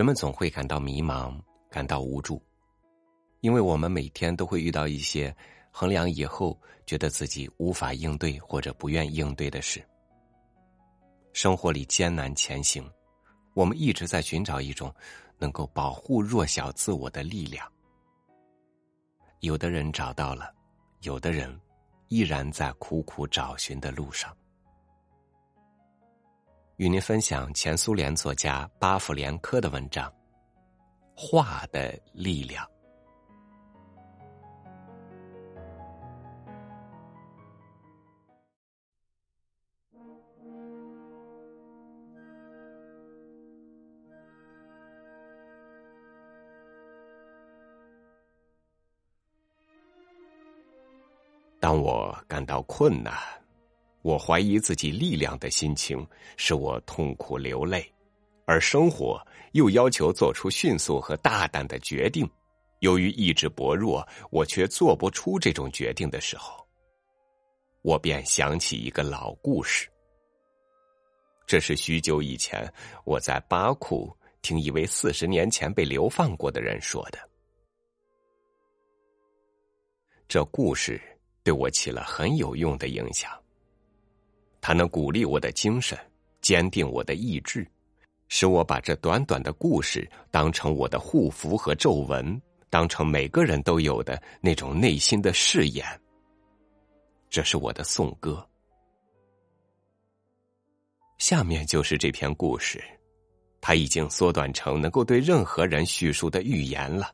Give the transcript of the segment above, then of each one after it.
人们总会感到迷茫，感到无助，因为我们每天都会遇到一些衡量以后觉得自己无法应对或者不愿应对的事。生活里艰难前行，我们一直在寻找一种能够保护弱小自我的力量。有的人找到了，有的人依然在苦苦找寻的路上。与您分享前苏联作家巴甫连科的文章《画的力量》。当我感到困难。我怀疑自己力量的心情使我痛苦流泪，而生活又要求做出迅速和大胆的决定。由于意志薄弱，我却做不出这种决定的时候，我便想起一个老故事。这是许久以前我在巴库听一位四十年前被流放过的人说的。这故事对我起了很有用的影响。它能鼓励我的精神，坚定我的意志，使我把这短短的故事当成我的护符和皱纹，当成每个人都有的那种内心的誓言。这是我的颂歌。下面就是这篇故事，它已经缩短成能够对任何人叙述的寓言了。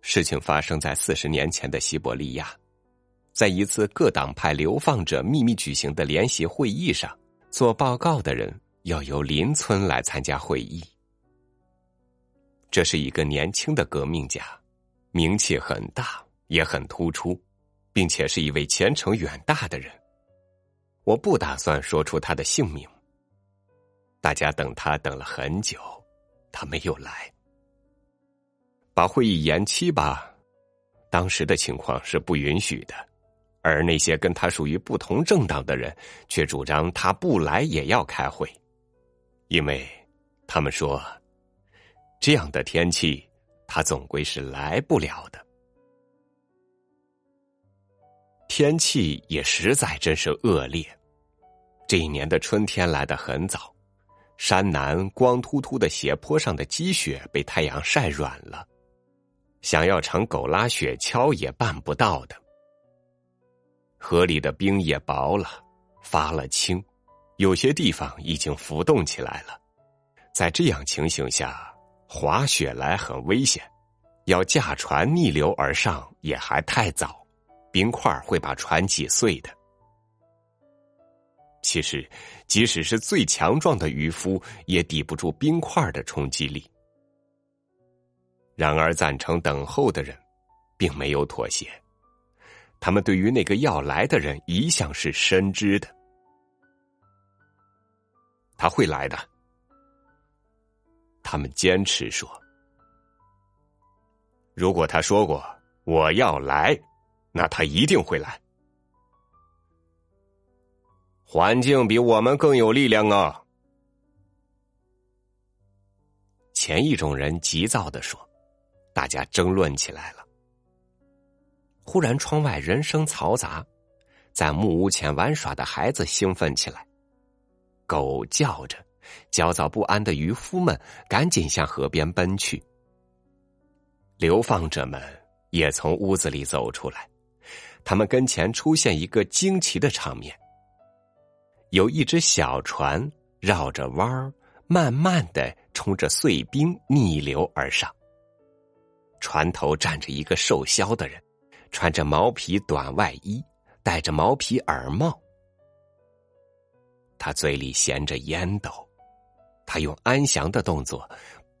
事情发生在四十年前的西伯利亚。在一次各党派流放者秘密举行的联席会议上，做报告的人要由邻村来参加会议。这是一个年轻的革命家，名气很大，也很突出，并且是一位前程远大的人。我不打算说出他的姓名。大家等他等了很久，他没有来。把会议延期吧，当时的情况是不允许的。而那些跟他属于不同政党的人，却主张他不来也要开会，因为他们说，这样的天气他总归是来不了的。天气也实在真是恶劣，这一年的春天来得很早，山南光秃秃的斜坡上的积雪被太阳晒软了，想要乘狗拉雪橇也办不到的。河里的冰也薄了，发了青，有些地方已经浮动起来了。在这样情形下，滑雪来很危险，要驾船逆流而上也还太早，冰块会把船挤碎的。其实，即使是最强壮的渔夫，也抵不住冰块的冲击力。然而，赞成等候的人，并没有妥协。他们对于那个要来的人一向是深知的，他会来的。他们坚持说：“如果他说过我要来，那他一定会来。”环境比我们更有力量啊！前一种人急躁的说，大家争论起来了。忽然，窗外人声嘈杂，在木屋前玩耍的孩子兴奋起来，狗叫着，焦躁不安的渔夫们赶紧向河边奔去。流放者们也从屋子里走出来，他们跟前出现一个惊奇的场面：有一只小船绕着弯儿，慢慢的冲着碎冰逆流而上，船头站着一个瘦削的人。穿着毛皮短外衣，戴着毛皮耳帽，他嘴里衔着烟斗，他用安详的动作。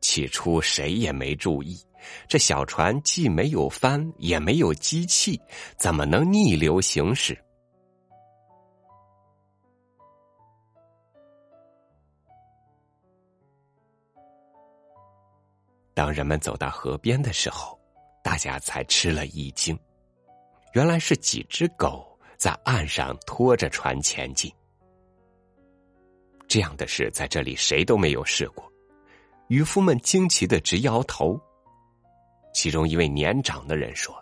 起初谁也没注意，这小船既没有帆，也没有机器，怎么能逆流行驶？当人们走到河边的时候，大家才吃了一惊。原来是几只狗在岸上拖着船前进。这样的事在这里谁都没有试过，渔夫们惊奇的直摇头。其中一位年长的人说：“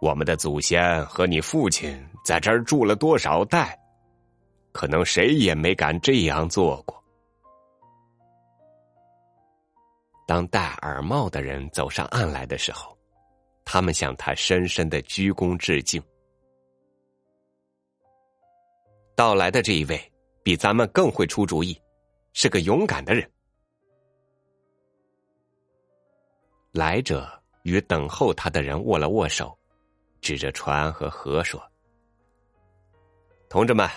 我们的祖先和你父亲在这儿住了多少代，可能谁也没敢这样做过。”当戴耳帽的人走上岸来的时候，他们向他深深的鞠躬致敬。到来的这一位比咱们更会出主意，是个勇敢的人。来者与等候他的人握了握手，指着船和河说：“同志们，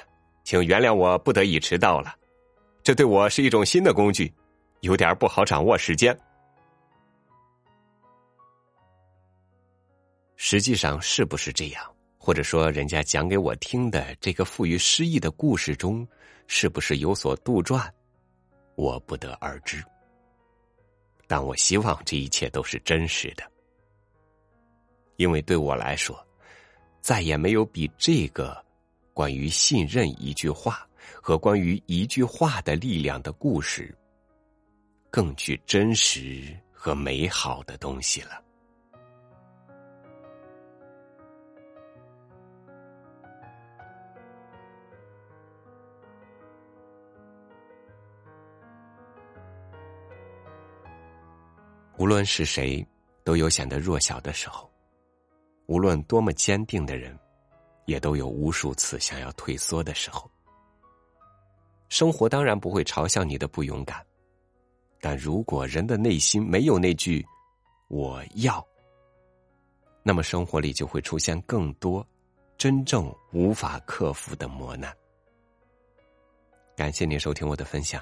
请原谅我不得已迟到了，这对我是一种新的工具。”有点不好掌握时间，实际上是不是这样？或者说，人家讲给我听的这个富于诗意的故事中，是不是有所杜撰？我不得而知。但我希望这一切都是真实的，因为对我来说，再也没有比这个关于信任一句话和关于一句话的力量的故事。更具真实和美好的东西了。无论是谁，都有显得弱小的时候；无论多么坚定的人，也都有无数次想要退缩的时候。生活当然不会嘲笑你的不勇敢。但如果人的内心没有那句“我要”，那么生活里就会出现更多真正无法克服的磨难。感谢您收听我的分享，